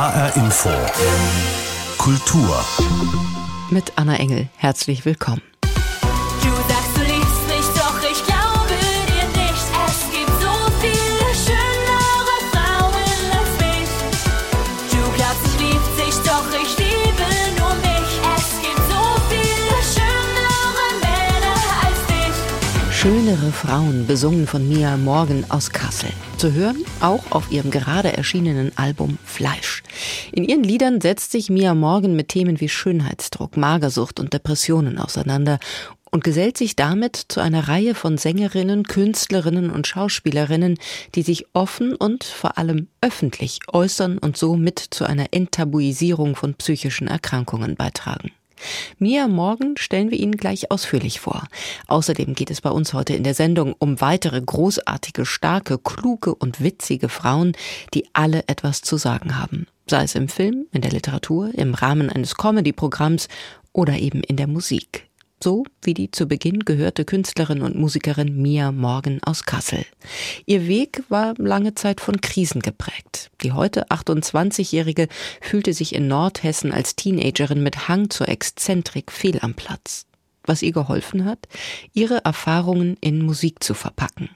HR Info. Kultur. Mit Anna Engel. Herzlich willkommen. Schönere Frauen, besungen von Mia Morgan aus Kassel. Zu hören auch auf ihrem gerade erschienenen Album Fleisch. In ihren Liedern setzt sich Mia Morgan mit Themen wie Schönheitsdruck, Magersucht und Depressionen auseinander und gesellt sich damit zu einer Reihe von Sängerinnen, Künstlerinnen und Schauspielerinnen, die sich offen und vor allem öffentlich äußern und so mit zu einer Enttabuisierung von psychischen Erkrankungen beitragen. Mia Morgen stellen wir Ihnen gleich ausführlich vor. Außerdem geht es bei uns heute in der Sendung um weitere großartige, starke, kluge und witzige Frauen, die alle etwas zu sagen haben. Sei es im Film, in der Literatur, im Rahmen eines Comedy-Programms oder eben in der Musik so wie die zu Beginn gehörte Künstlerin und Musikerin Mia Morgan aus Kassel. Ihr Weg war lange Zeit von Krisen geprägt. Die heute 28-Jährige fühlte sich in Nordhessen als Teenagerin mit Hang zur Exzentrik fehl am Platz was ihr geholfen hat, ihre Erfahrungen in Musik zu verpacken.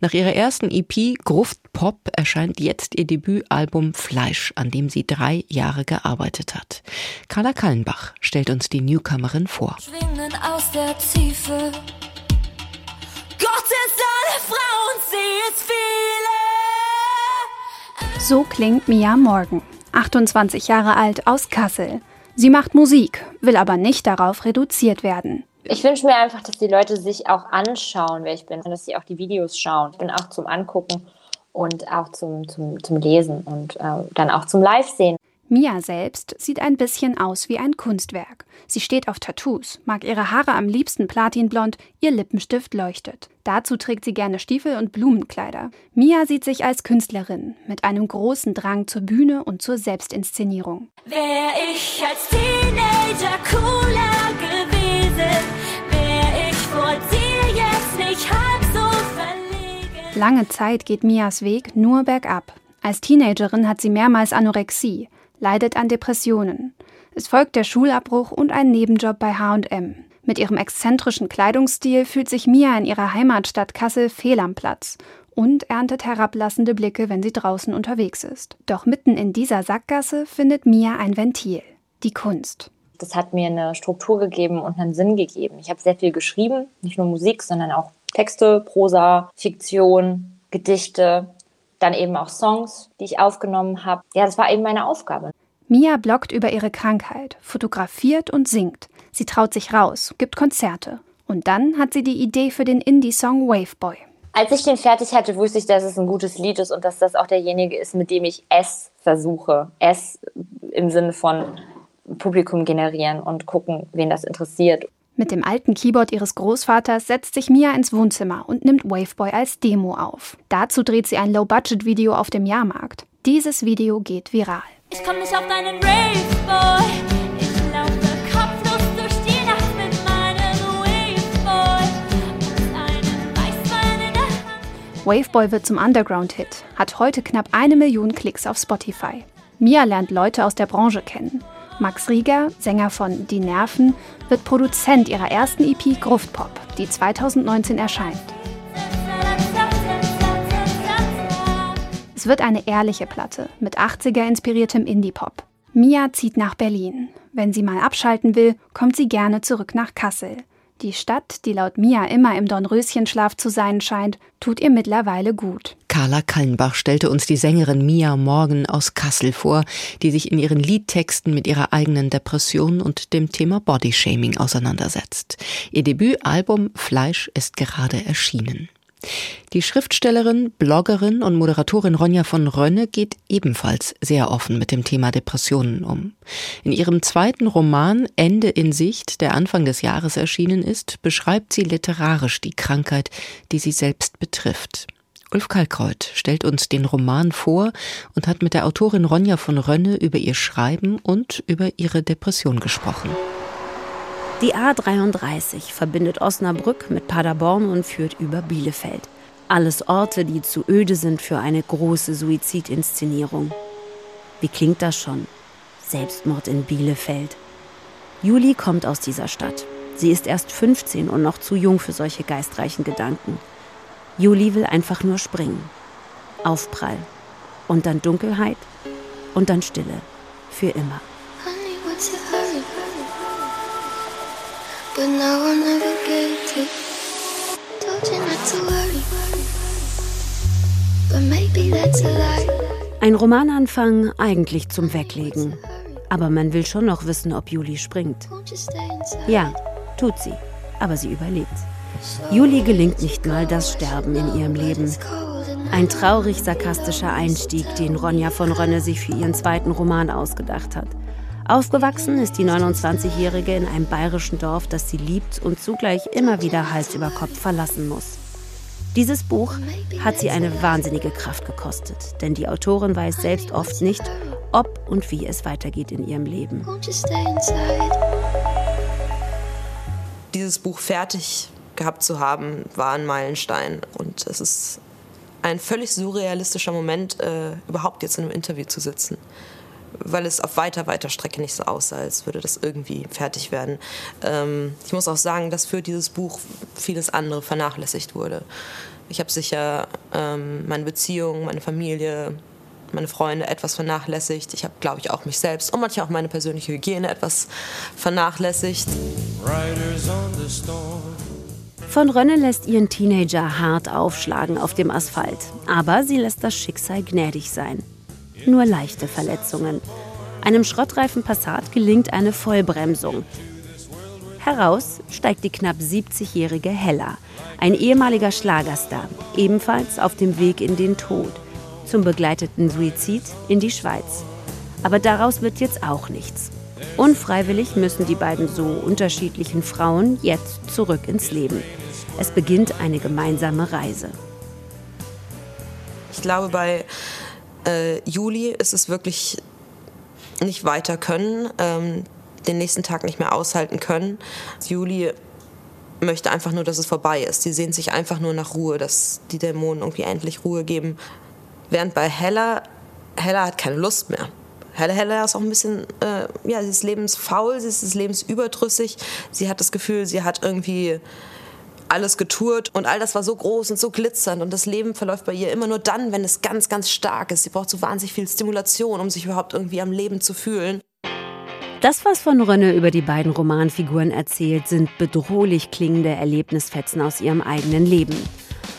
Nach ihrer ersten EP Gruft Pop erscheint jetzt ihr Debütalbum Fleisch, an dem sie drei Jahre gearbeitet hat. Carla Kallenbach stellt uns die Newcomerin vor. Schwingen aus der Tiefe. Gott ist alle Frauen, sie ist viele. So klingt Mia Morgan, 28 Jahre alt aus Kassel. Sie macht Musik, will aber nicht darauf reduziert werden. Ich wünsche mir einfach, dass die Leute sich auch anschauen, wer ich bin, und dass sie auch die Videos schauen. Ich bin auch zum Angucken und auch zum, zum, zum Lesen und äh, dann auch zum Live-Sehen. Mia selbst sieht ein bisschen aus wie ein Kunstwerk. Sie steht auf Tattoos, mag ihre Haare am liebsten platinblond, ihr Lippenstift leuchtet. Dazu trägt sie gerne Stiefel und Blumenkleider. Mia sieht sich als Künstlerin mit einem großen Drang zur Bühne und zur Selbstinszenierung. Wär ich als Teenager cooler gewesen, Lange Zeit geht Mias Weg nur bergab. Als Teenagerin hat sie mehrmals Anorexie leidet an Depressionen. Es folgt der Schulabbruch und ein Nebenjob bei HM. Mit ihrem exzentrischen Kleidungsstil fühlt sich Mia in ihrer Heimatstadt Kassel fehl am Platz und erntet herablassende Blicke, wenn sie draußen unterwegs ist. Doch mitten in dieser Sackgasse findet Mia ein Ventil, die Kunst. Das hat mir eine Struktur gegeben und einen Sinn gegeben. Ich habe sehr viel geschrieben, nicht nur Musik, sondern auch Texte, Prosa, Fiktion, Gedichte dann eben auch Songs, die ich aufgenommen habe. Ja, das war eben meine Aufgabe. Mia bloggt über ihre Krankheit, fotografiert und singt. Sie traut sich raus, gibt Konzerte. Und dann hat sie die Idee für den Indie-Song Waveboy. Als ich den fertig hatte, wusste ich, dass es ein gutes Lied ist und dass das auch derjenige ist, mit dem ich es versuche. Es im Sinne von Publikum generieren und gucken, wen das interessiert. Mit dem alten Keyboard ihres Großvaters setzt sich Mia ins Wohnzimmer und nimmt Waveboy als Demo auf. Dazu dreht sie ein Low-Budget-Video auf dem Jahrmarkt. Dieses Video geht viral. Ich komm nicht auf deinen Raveboy. Ich laufe kopflos durch die Nacht mit meinem Waveboy. Einen Weißwein in der Hand. Waveboy wird zum Underground-Hit, hat heute knapp eine Million Klicks auf Spotify. Mia lernt Leute aus der Branche kennen. Max Rieger, Sänger von Die Nerven, wird Produzent ihrer ersten EP Gruftpop, die 2019 erscheint. Es wird eine ehrliche Platte mit 80er-inspiriertem Indie-Pop. Mia zieht nach Berlin. Wenn sie mal abschalten will, kommt sie gerne zurück nach Kassel. Die Stadt, die laut Mia immer im Dornröschenschlaf zu sein scheint, tut ihr mittlerweile gut. Carla Kallenbach stellte uns die Sängerin Mia Morgan aus Kassel vor, die sich in ihren Liedtexten mit ihrer eigenen Depression und dem Thema Bodyshaming auseinandersetzt. Ihr Debütalbum Fleisch ist gerade erschienen. Die Schriftstellerin, Bloggerin und Moderatorin Ronja von Rönne geht ebenfalls sehr offen mit dem Thema Depressionen um. In ihrem zweiten Roman Ende in Sicht, der Anfang des Jahres erschienen ist, beschreibt sie literarisch die Krankheit, die sie selbst betrifft. Ulf Kalkreuth stellt uns den Roman vor und hat mit der Autorin Ronja von Rönne über ihr Schreiben und über ihre Depression gesprochen. Die A33 verbindet Osnabrück mit Paderborn und führt über Bielefeld. Alles Orte, die zu öde sind für eine große Suizidinszenierung. Wie klingt das schon? Selbstmord in Bielefeld. Juli kommt aus dieser Stadt. Sie ist erst 15 und noch zu jung für solche geistreichen Gedanken. Juli will einfach nur springen. Aufprall. Und dann Dunkelheit. Und dann Stille. Für immer. Honey, what's the hurry? But now I'll never get it. Told you not to worry. But maybe that's a lie. Ein Romananfang eigentlich zum Weglegen. Aber man will schon noch wissen, ob Juli springt. Ja, tut sie. Aber sie überlebt. Juli gelingt nicht mal das Sterben in ihrem Leben. Ein traurig sarkastischer Einstieg, den Ronja von Rönne sich für ihren zweiten Roman ausgedacht hat. Aufgewachsen ist die 29-Jährige in einem bayerischen Dorf, das sie liebt und zugleich immer wieder Hals über Kopf verlassen muss. Dieses Buch hat sie eine wahnsinnige Kraft gekostet, denn die Autorin weiß selbst oft nicht, ob und wie es weitergeht in ihrem Leben. dieses Buch fertig gehabt zu haben, war ein Meilenstein. Und es ist ein völlig surrealistischer Moment, äh, überhaupt jetzt in einem Interview zu sitzen. Weil es auf weiter, weiter Strecke nicht so aussah, als würde das irgendwie fertig werden. Ähm, ich muss auch sagen, dass für dieses Buch vieles andere vernachlässigt wurde. Ich habe sicher ähm, meine Beziehung, meine Familie, meine Freunde etwas vernachlässigt. Ich habe, glaube ich, auch mich selbst und manchmal auch meine persönliche Hygiene etwas vernachlässigt. Von Rönne lässt ihren Teenager hart aufschlagen auf dem Asphalt. Aber sie lässt das Schicksal gnädig sein. Nur leichte Verletzungen. Einem schrottreifen Passat gelingt eine Vollbremsung. Heraus steigt die knapp 70-jährige Hella, ein ehemaliger Schlagerstar, ebenfalls auf dem Weg in den Tod, zum begleiteten Suizid in die Schweiz. Aber daraus wird jetzt auch nichts. Unfreiwillig müssen die beiden so unterschiedlichen Frauen jetzt zurück ins Leben. Es beginnt eine gemeinsame Reise. Ich glaube, bei äh, Juli ist es wirklich nicht weiter können, ähm, den nächsten Tag nicht mehr aushalten können. Juli möchte einfach nur, dass es vorbei ist. Sie sehnt sich einfach nur nach Ruhe, dass die Dämonen irgendwie endlich Ruhe geben. Während bei Hella, Hella hat keine Lust mehr. Hella, Hella ist auch ein bisschen, äh, ja, sie ist lebensfaul, sie ist des Lebens überdrüssig. Sie hat das Gefühl, sie hat irgendwie alles getourt und all das war so groß und so glitzernd und das Leben verläuft bei ihr immer nur dann, wenn es ganz, ganz stark ist. Sie braucht so wahnsinnig viel Stimulation, um sich überhaupt irgendwie am Leben zu fühlen. Das, was von Rönne über die beiden Romanfiguren erzählt, sind bedrohlich klingende Erlebnisfetzen aus ihrem eigenen Leben.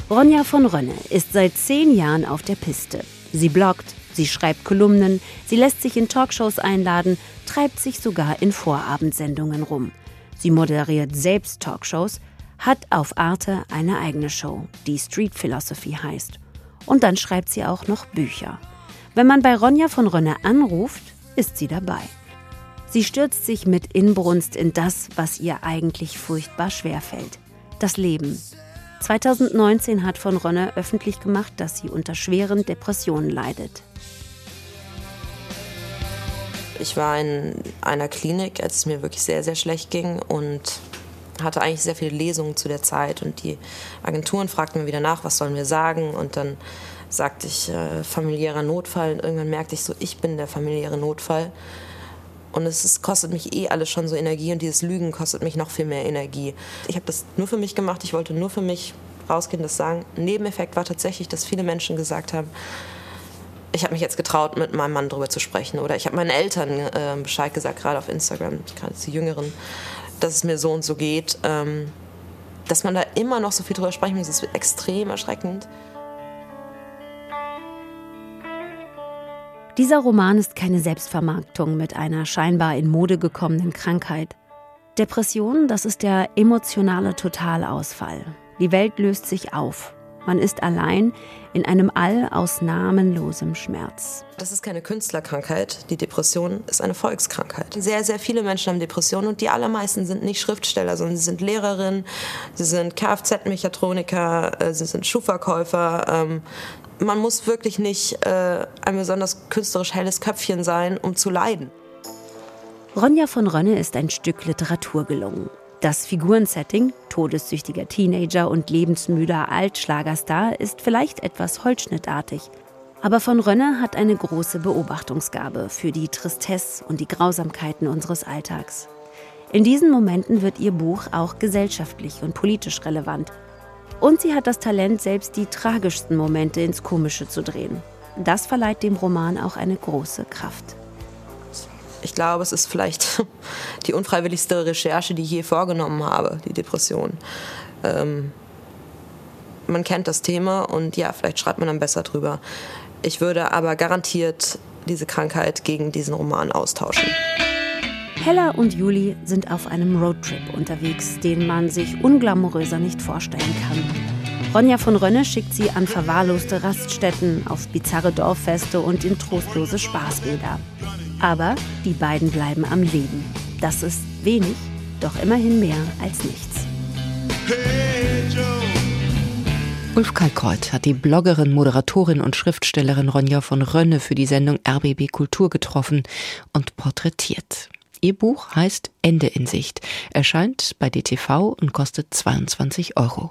Ronja von Rönne ist seit zehn Jahren auf der Piste. Sie bloggt, sie schreibt Kolumnen, sie lässt sich in Talkshows einladen, treibt sich sogar in Vorabendsendungen rum. Sie moderiert selbst Talkshows, hat auf Arte eine eigene Show, die Street Philosophy heißt. Und dann schreibt sie auch noch Bücher. Wenn man bei Ronja von Rönne anruft, ist sie dabei. Sie stürzt sich mit Inbrunst in das, was ihr eigentlich furchtbar schwerfällt. Das Leben. 2019 hat von Rönne öffentlich gemacht, dass sie unter schweren Depressionen leidet. Ich war in einer Klinik, als es mir wirklich sehr, sehr schlecht ging und hatte eigentlich sehr viele Lesungen zu der Zeit und die Agenturen fragten mir wieder nach, was sollen wir sagen und dann sagte ich äh, familiärer Notfall und irgendwann merkte ich so, ich bin der familiäre Notfall und es ist, kostet mich eh alles schon so Energie und dieses Lügen kostet mich noch viel mehr Energie. Ich habe das nur für mich gemacht, ich wollte nur für mich rausgehen, das sagen. Ein Nebeneffekt war tatsächlich, dass viele Menschen gesagt haben, ich habe mich jetzt getraut, mit meinem Mann darüber zu sprechen. Oder ich habe meinen Eltern äh, Bescheid gesagt, gerade auf Instagram, gerade die Jüngeren, dass es mir so und so geht. Ähm, dass man da immer noch so viel drüber sprechen muss, ist extrem erschreckend. Dieser Roman ist keine Selbstvermarktung mit einer scheinbar in Mode gekommenen Krankheit. Depression, das ist der emotionale Totalausfall. Die Welt löst sich auf. Man ist allein in einem All aus namenlosem Schmerz. Das ist keine Künstlerkrankheit. Die Depression ist eine Volkskrankheit. Sehr, sehr viele Menschen haben Depressionen und die allermeisten sind nicht Schriftsteller, sondern sie sind Lehrerinnen, sie sind Kfz-Mechatroniker, äh, sie sind Schuhverkäufer. Ähm, man muss wirklich nicht äh, ein besonders künstlerisch helles Köpfchen sein, um zu leiden. Ronja von Rönne ist ein Stück Literatur gelungen. Das Figurensetting, todessüchtiger Teenager und lebensmüder Altschlagerstar, ist vielleicht etwas holzschnittartig. Aber von Rönne hat eine große Beobachtungsgabe für die Tristesse und die Grausamkeiten unseres Alltags. In diesen Momenten wird ihr Buch auch gesellschaftlich und politisch relevant. Und sie hat das Talent, selbst die tragischsten Momente ins Komische zu drehen. Das verleiht dem Roman auch eine große Kraft. Ich glaube, es ist vielleicht die unfreiwilligste Recherche, die ich je vorgenommen habe, die Depression. Ähm, man kennt das Thema und ja, vielleicht schreibt man dann besser drüber. Ich würde aber garantiert diese Krankheit gegen diesen Roman austauschen. Hella und Juli sind auf einem Roadtrip unterwegs, den man sich unglamouröser nicht vorstellen kann. Ronja von Rönne schickt sie an verwahrloste Raststätten, auf bizarre Dorffeste und in trostlose Spaßbäder. Aber die beiden bleiben am Leben. Das ist wenig, doch immerhin mehr als nichts. Ulf Kalkreuth hat die Bloggerin, Moderatorin und Schriftstellerin Ronja von Rönne für die Sendung RBB Kultur getroffen und porträtiert. Ihr Buch heißt Ende in Sicht, erscheint bei DTV und kostet 22 Euro.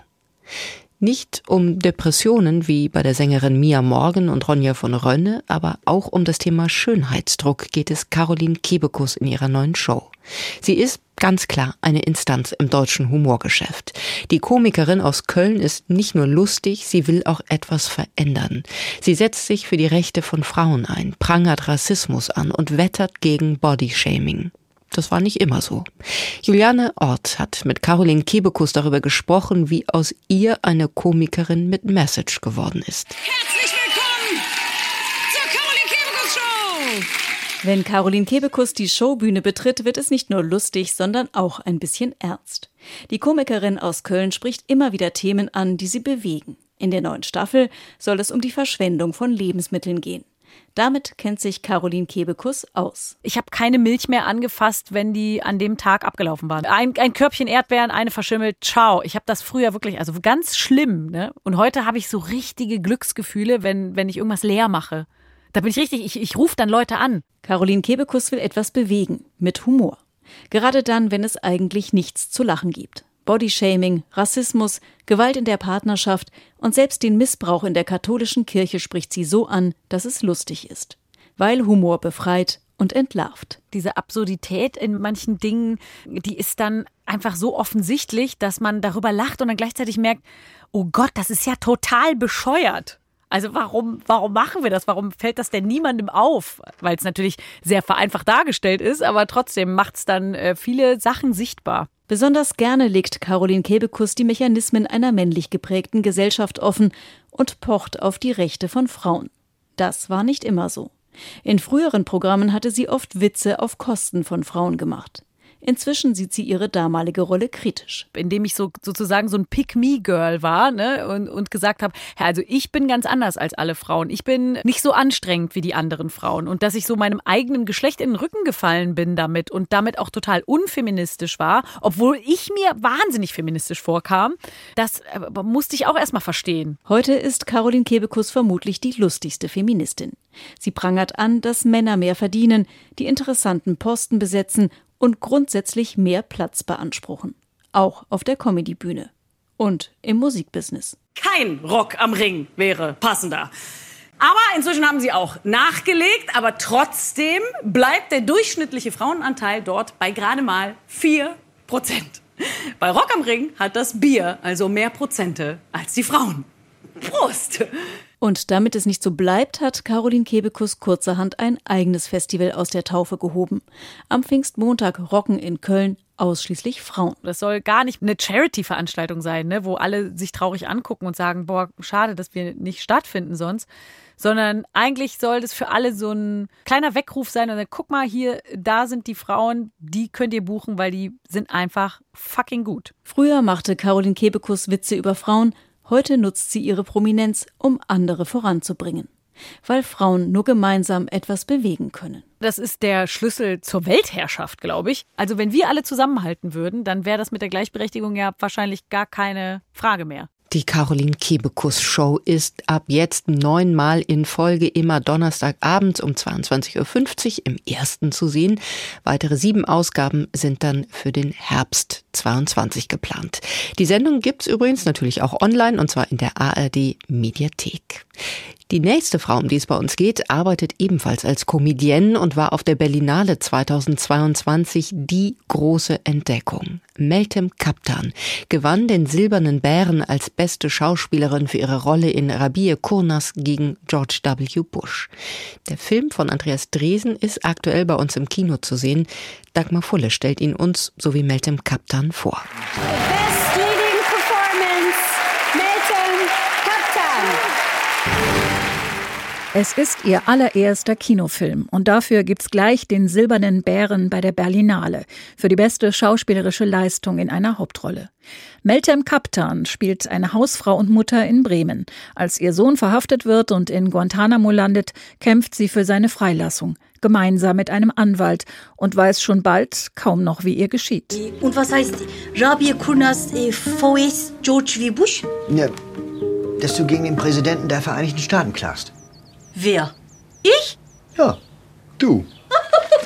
Nicht um Depressionen wie bei der Sängerin Mia Morgan und Ronja von Rönne, aber auch um das Thema Schönheitsdruck geht es Caroline Kebekus in ihrer neuen Show. Sie ist ganz klar eine Instanz im deutschen Humorgeschäft. Die Komikerin aus Köln ist nicht nur lustig, sie will auch etwas verändern. Sie setzt sich für die Rechte von Frauen ein, prangert Rassismus an und wettert gegen Bodyshaming. Das war nicht immer so. Juliane Ort hat mit Caroline Kebekus darüber gesprochen, wie aus ihr eine Komikerin mit Message geworden ist. Herzlich willkommen zur Caroline Kebekus Show! Wenn Caroline Kebekus die Showbühne betritt, wird es nicht nur lustig, sondern auch ein bisschen ernst. Die Komikerin aus Köln spricht immer wieder Themen an, die sie bewegen. In der neuen Staffel soll es um die Verschwendung von Lebensmitteln gehen. Damit kennt sich Caroline Kebekus aus. Ich habe keine Milch mehr angefasst, wenn die an dem Tag abgelaufen waren. Ein, ein Körbchen Erdbeeren, eine verschimmelt, ciao. Ich habe das früher wirklich, also ganz schlimm. Ne? Und heute habe ich so richtige Glücksgefühle, wenn, wenn ich irgendwas leer mache. Da bin ich richtig, ich, ich rufe dann Leute an. Caroline Kebekus will etwas bewegen, mit Humor. Gerade dann, wenn es eigentlich nichts zu lachen gibt. Bodyshaming, Rassismus, Gewalt in der Partnerschaft und selbst den Missbrauch in der katholischen Kirche spricht sie so an, dass es lustig ist. Weil Humor befreit und entlarvt. Diese Absurdität in manchen Dingen, die ist dann einfach so offensichtlich, dass man darüber lacht und dann gleichzeitig merkt, oh Gott, das ist ja total bescheuert. Also warum, warum machen wir das? Warum fällt das denn niemandem auf? Weil es natürlich sehr vereinfacht dargestellt ist, aber trotzdem macht es dann äh, viele Sachen sichtbar. Besonders gerne legt Caroline Kebekus die Mechanismen einer männlich geprägten Gesellschaft offen und pocht auf die Rechte von Frauen. Das war nicht immer so. In früheren Programmen hatte sie oft Witze auf Kosten von Frauen gemacht. Inzwischen sieht sie ihre damalige Rolle kritisch. Indem ich so sozusagen so ein Pick-Me-Girl war ne? und, und gesagt habe, also ich bin ganz anders als alle Frauen. Ich bin nicht so anstrengend wie die anderen Frauen. Und dass ich so meinem eigenen Geschlecht in den Rücken gefallen bin damit und damit auch total unfeministisch war, obwohl ich mir wahnsinnig feministisch vorkam, das äh, musste ich auch erstmal verstehen. Heute ist Caroline Kebekus vermutlich die lustigste Feministin. Sie prangert an, dass Männer mehr verdienen, die interessanten Posten besetzen und grundsätzlich mehr Platz beanspruchen. Auch auf der Comedybühne. Und im Musikbusiness. Kein Rock am Ring wäre passender. Aber inzwischen haben sie auch nachgelegt, aber trotzdem bleibt der durchschnittliche Frauenanteil dort bei gerade mal 4 Prozent. Bei Rock am Ring hat das Bier also mehr Prozente als die Frauen. Prost! Und damit es nicht so bleibt, hat Caroline Kebekus kurzerhand ein eigenes Festival aus der Taufe gehoben. Am Pfingstmontag rocken in Köln ausschließlich Frauen. Das soll gar nicht eine Charity-Veranstaltung sein, ne, wo alle sich traurig angucken und sagen, boah, schade, dass wir nicht stattfinden sonst. Sondern eigentlich soll das für alle so ein kleiner Weckruf sein und dann guck mal hier, da sind die Frauen, die könnt ihr buchen, weil die sind einfach fucking gut. Früher machte Caroline Kebekus Witze über Frauen, Heute nutzt sie ihre Prominenz, um andere voranzubringen. Weil Frauen nur gemeinsam etwas bewegen können. Das ist der Schlüssel zur Weltherrschaft, glaube ich. Also wenn wir alle zusammenhalten würden, dann wäre das mit der Gleichberechtigung ja wahrscheinlich gar keine Frage mehr. Die Caroline Kebekus Show ist ab jetzt neunmal in Folge immer Donnerstagabends um 22.50 Uhr im ersten zu sehen. Weitere sieben Ausgaben sind dann für den Herbst 22 geplant. Die Sendung gibt's übrigens natürlich auch online und zwar in der ARD Mediathek. Die nächste Frau, um die es bei uns geht, arbeitet ebenfalls als Comedienne und war auf der Berlinale 2022 die große Entdeckung. Meltem Kaptan gewann den Silbernen Bären als beste Schauspielerin für ihre Rolle in Rabie Kurnas gegen George W. Bush. Der Film von Andreas Dresen ist aktuell bei uns im Kino zu sehen. Dagmar Fulle stellt ihn uns sowie Meltem Kaptan vor. Best Es ist ihr allererster Kinofilm und dafür gibt's gleich den Silbernen Bären bei der Berlinale für die beste schauspielerische Leistung in einer Hauptrolle. Meltem Kaptan spielt eine Hausfrau und Mutter in Bremen. Als ihr Sohn verhaftet wird und in Guantanamo landet, kämpft sie für seine Freilassung, gemeinsam mit einem Anwalt und weiß schon bald kaum noch, wie ihr geschieht. Und was heißt Rabia Kurnas äh, VS George W. Bush? Ja, dass du gegen den Präsidenten der Vereinigten Staaten klagst. Wer? Ich? Ja, du.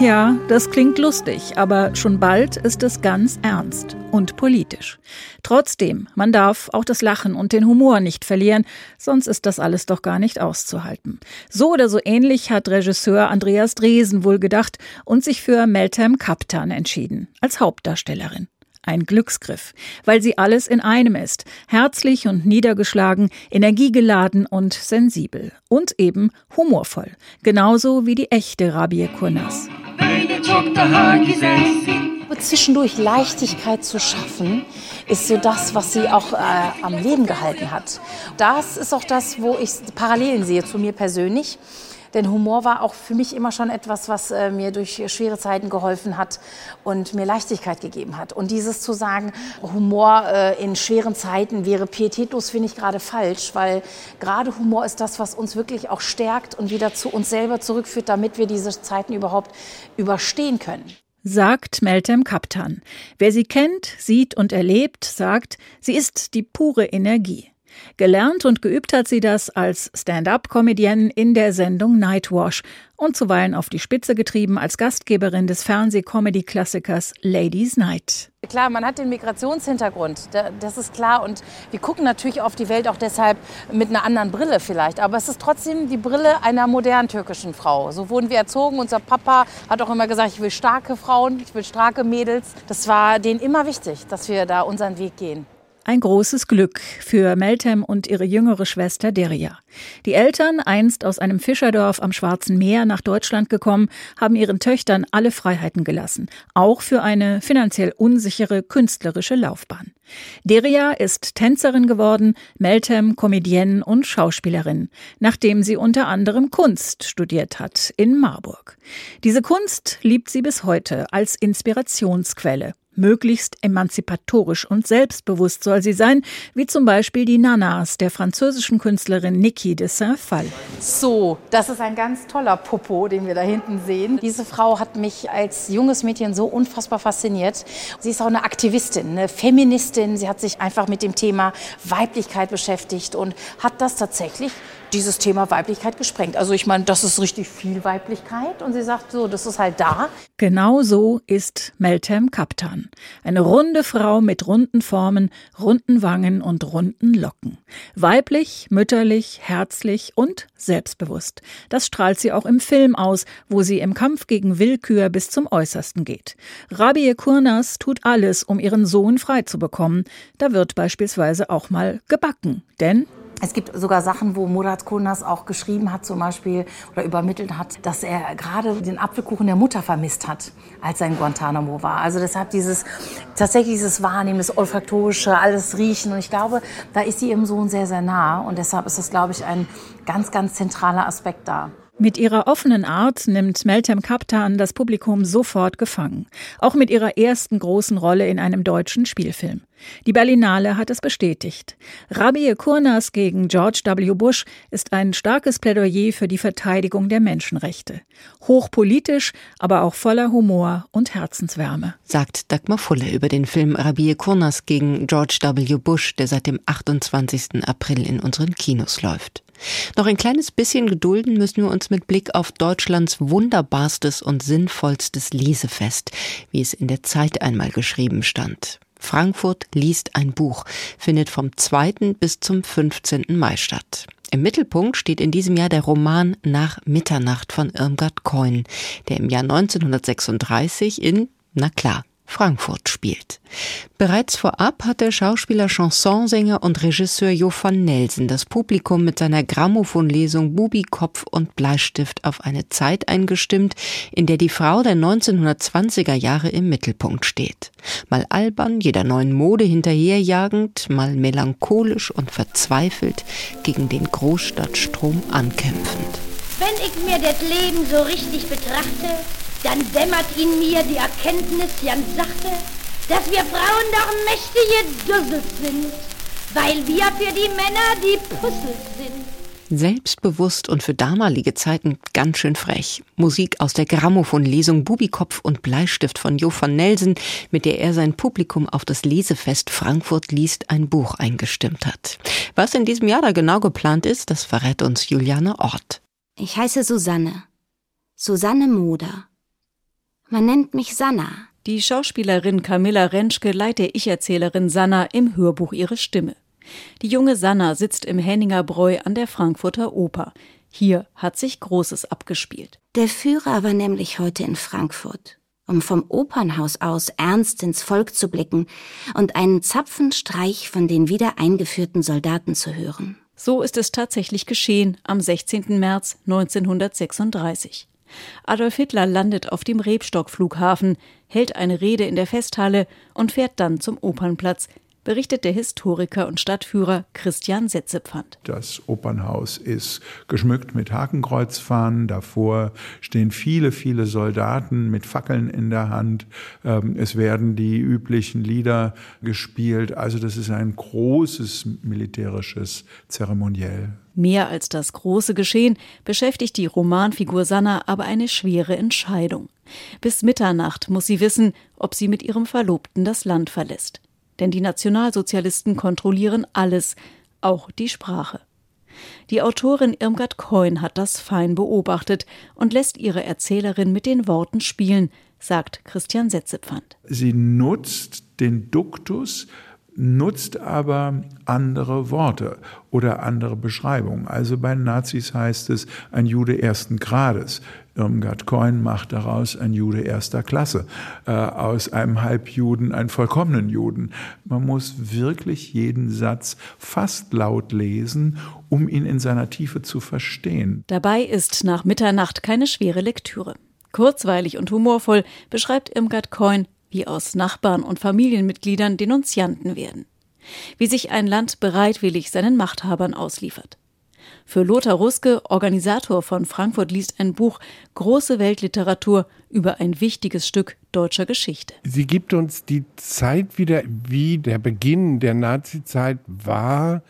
Ja, das klingt lustig, aber schon bald ist es ganz ernst und politisch. Trotzdem, man darf auch das Lachen und den Humor nicht verlieren, sonst ist das alles doch gar nicht auszuhalten. So oder so ähnlich hat Regisseur Andreas Dresen wohl gedacht und sich für Meltem Kaptan entschieden, als Hauptdarstellerin. Ein Glücksgriff, weil sie alles in einem ist. Herzlich und niedergeschlagen, energiegeladen und sensibel. Und eben humorvoll. Genauso wie die echte Rabie Kurnas. Zwischendurch Leichtigkeit zu schaffen, ist so das, was sie auch äh, am Leben gehalten hat. Das ist auch das, wo ich Parallelen sehe zu mir persönlich. Denn Humor war auch für mich immer schon etwas, was äh, mir durch schwere Zeiten geholfen hat und mir Leichtigkeit gegeben hat. Und dieses zu sagen, Humor äh, in schweren Zeiten wäre pietätlos, finde ich gerade falsch, weil gerade Humor ist das, was uns wirklich auch stärkt und wieder zu uns selber zurückführt, damit wir diese Zeiten überhaupt überstehen können sagt Meltem Kaptan. Wer sie kennt, sieht und erlebt, sagt, sie ist die pure Energie. Gelernt und geübt hat sie das als Stand-up-Comedienne in der Sendung Nightwash und zuweilen auf die Spitze getrieben als Gastgeberin des Fernseh-Comedy-Klassikers Ladies Night. Klar, man hat den Migrationshintergrund, das ist klar. Und wir gucken natürlich auf die Welt auch deshalb mit einer anderen Brille vielleicht. Aber es ist trotzdem die Brille einer modernen türkischen Frau. So wurden wir erzogen. Unser Papa hat auch immer gesagt, ich will starke Frauen, ich will starke Mädels. Das war denen immer wichtig, dass wir da unseren Weg gehen. Ein großes Glück für Meltem und ihre jüngere Schwester Deria. Die Eltern, einst aus einem Fischerdorf am Schwarzen Meer nach Deutschland gekommen, haben ihren Töchtern alle Freiheiten gelassen, auch für eine finanziell unsichere künstlerische Laufbahn. Deria ist Tänzerin geworden, Meltem Comedienne und Schauspielerin, nachdem sie unter anderem Kunst studiert hat in Marburg. Diese Kunst liebt sie bis heute als Inspirationsquelle. Möglichst emanzipatorisch und selbstbewusst soll sie sein, wie zum Beispiel die Nanas der französischen Künstlerin Niki de Saint-Phal. So, das ist ein ganz toller Popo, den wir da hinten sehen. Diese Frau hat mich als junges Mädchen so unfassbar fasziniert. Sie ist auch eine Aktivistin, eine Feministin. Sie hat sich einfach mit dem Thema Weiblichkeit beschäftigt und hat das tatsächlich dieses Thema Weiblichkeit gesprengt. Also ich meine, das ist richtig viel Weiblichkeit und sie sagt so, das ist halt da. Genau so ist Meltem Kaptan. Eine runde Frau mit runden Formen, runden Wangen und runden Locken. Weiblich, mütterlich, herzlich und selbstbewusst. Das strahlt sie auch im Film aus, wo sie im Kampf gegen Willkür bis zum Äußersten geht. Rabie Kurnas tut alles, um ihren Sohn freizubekommen. Da wird beispielsweise auch mal gebacken, denn es gibt sogar Sachen, wo Murat Kurnas auch geschrieben hat, zum Beispiel, oder übermittelt hat, dass er gerade den Apfelkuchen der Mutter vermisst hat, als er in Guantanamo war. Also deshalb dieses, tatsächlich dieses Wahrnehmen, das Olfaktorische, alles Riechen. Und ich glaube, da ist sie ihrem Sohn sehr, sehr nah. Und deshalb ist das, glaube ich, ein ganz, ganz zentraler Aspekt da. Mit ihrer offenen Art nimmt Meltem Kaptan das Publikum sofort gefangen. Auch mit ihrer ersten großen Rolle in einem deutschen Spielfilm. Die Berlinale hat es bestätigt. Rabie Kurnas gegen George W. Bush ist ein starkes Plädoyer für die Verteidigung der Menschenrechte. Hochpolitisch, aber auch voller Humor und Herzenswärme. Sagt Dagmar Fulle über den Film Rabie Kurnas gegen George W. Bush, der seit dem 28. April in unseren Kinos läuft. Noch ein kleines bisschen gedulden müssen wir uns mit Blick auf Deutschlands wunderbarstes und sinnvollstes Lesefest, wie es in der Zeit einmal geschrieben stand. Frankfurt liest ein Buch findet vom 2. bis zum 15. Mai statt. Im Mittelpunkt steht in diesem Jahr der Roman Nach Mitternacht von Irmgard Keun, der im Jahr 1936 in, na klar, Frankfurt spielt. Bereits vorab hat der Schauspieler, Chansonsänger und Regisseur Jo van Nelsen das Publikum mit seiner Grammophonlesung Bubi, Kopf und Bleistift auf eine Zeit eingestimmt, in der die Frau der 1920er Jahre im Mittelpunkt steht. Mal albern, jeder neuen Mode hinterherjagend, mal melancholisch und verzweifelt gegen den Großstadtstrom ankämpfend. Wenn ich mir das Leben so richtig betrachte, dann dämmert in mir die Erkenntnis ganz sachte, dass wir Frauen doch mächtige Dussels sind, weil wir für die Männer die Puzzles sind. Selbstbewusst und für damalige Zeiten ganz schön frech. Musik aus der Grammophonlesung Bubikopf und Bleistift von Jo van Nelsen, mit der er sein Publikum auf das Lesefest Frankfurt liest ein Buch eingestimmt hat. Was in diesem Jahr da genau geplant ist, das verrät uns Juliane Ort. Ich heiße Susanne. Susanne Moder. Man nennt mich Sanna. Die Schauspielerin Camilla Rentschke leiht der Ich-Erzählerin Sanna im Hörbuch ihre Stimme. Die junge Sanna sitzt im Henninger Bräu an der Frankfurter Oper. Hier hat sich Großes abgespielt. Der Führer war nämlich heute in Frankfurt, um vom Opernhaus aus ernst ins Volk zu blicken und einen Zapfenstreich von den wieder eingeführten Soldaten zu hören. So ist es tatsächlich geschehen am 16. März 1936. Adolf Hitler landet auf dem Rebstock-Flughafen, hält eine Rede in der Festhalle und fährt dann zum Opernplatz, berichtet der Historiker und Stadtführer Christian Setzepfand. Das Opernhaus ist geschmückt mit Hakenkreuzfahnen. Davor stehen viele, viele Soldaten mit Fackeln in der Hand. Ähm, es werden die üblichen Lieder gespielt. Also das ist ein großes militärisches Zeremoniell. Mehr als das große Geschehen beschäftigt die Romanfigur Sanna aber eine schwere Entscheidung. Bis Mitternacht muss sie wissen, ob sie mit ihrem Verlobten das Land verlässt. Denn die Nationalsozialisten kontrollieren alles, auch die Sprache. Die Autorin Irmgard Keun hat das fein beobachtet und lässt ihre Erzählerin mit den Worten spielen, sagt Christian Setzepfand. Sie nutzt den Duktus, nutzt aber andere Worte oder andere Beschreibungen. Also bei Nazis heißt es ein Jude ersten Grades. Irmgard Coin macht daraus ein Jude erster Klasse, äh, aus einem Halbjuden einen vollkommenen Juden. Man muss wirklich jeden Satz fast laut lesen, um ihn in seiner Tiefe zu verstehen. Dabei ist nach Mitternacht keine schwere Lektüre. Kurzweilig und humorvoll beschreibt Irmgard Coin, wie aus Nachbarn und Familienmitgliedern Denunzianten werden. Wie sich ein Land bereitwillig seinen Machthabern ausliefert. Für Lothar Ruske, Organisator von Frankfurt liest ein Buch Große Weltliteratur über ein wichtiges Stück deutscher Geschichte. Sie gibt uns die Zeit wieder, wie der Beginn der Nazizeit war,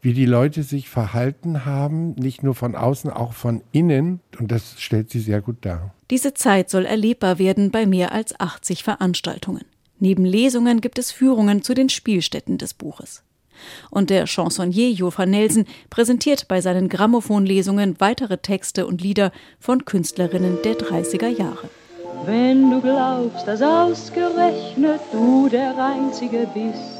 wie die Leute sich verhalten haben, nicht nur von außen, auch von innen. Und das stellt sie sehr gut dar. Diese Zeit soll erlebbar werden bei mehr als 80 Veranstaltungen. Neben Lesungen gibt es Führungen zu den Spielstätten des Buches. Und der Chansonnier Jo van Nelsen präsentiert bei seinen Grammophonlesungen weitere Texte und Lieder von Künstlerinnen der 30er Jahre. Wenn du glaubst, dass ausgerechnet du der Einzige bist,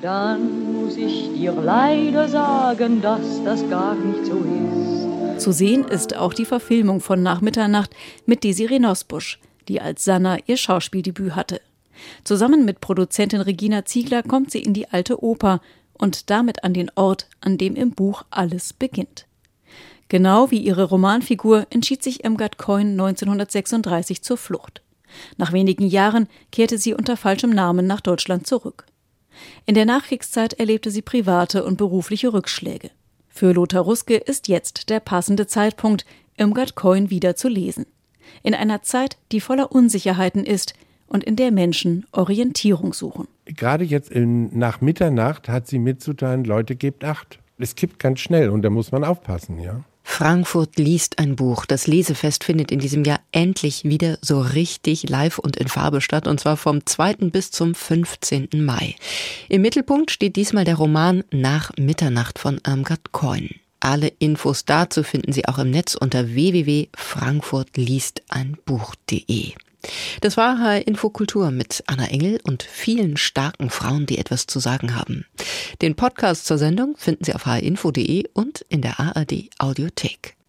dann muss ich dir leider sagen, dass das gar nicht so ist. Zu sehen ist auch die Verfilmung von Nach Mitternacht mit Desiree Nosbusch, die als Sanna ihr Schauspieldebüt hatte. Zusammen mit Produzentin Regina Ziegler kommt sie in die alte Oper und damit an den Ort, an dem im Buch alles beginnt. Genau wie ihre Romanfigur entschied sich Irmgard Coin 1936 zur Flucht. Nach wenigen Jahren kehrte sie unter falschem Namen nach Deutschland zurück. In der Nachkriegszeit erlebte sie private und berufliche Rückschläge. Für Lothar Ruske ist jetzt der passende Zeitpunkt, Irmgard Coin wieder zu lesen. In einer Zeit, die voller Unsicherheiten ist, und in der Menschen Orientierung suchen. Gerade jetzt in, nach Mitternacht hat sie mitzuteilen, Leute, gebt acht. Es kippt ganz schnell und da muss man aufpassen, ja. Frankfurt liest ein Buch. Das Lesefest findet in diesem Jahr endlich wieder so richtig live und in Farbe statt, und zwar vom 2. bis zum 15. Mai. Im Mittelpunkt steht diesmal der Roman Nach Mitternacht von Irmgard Keun. Alle Infos dazu finden Sie auch im Netz unter www.frankfurtliesteinbuch.de. Das war HR Infokultur mit Anna Engel und vielen starken Frauen, die etwas zu sagen haben. Den Podcast zur Sendung finden Sie auf hrinfo.de und in der ARD Audiothek.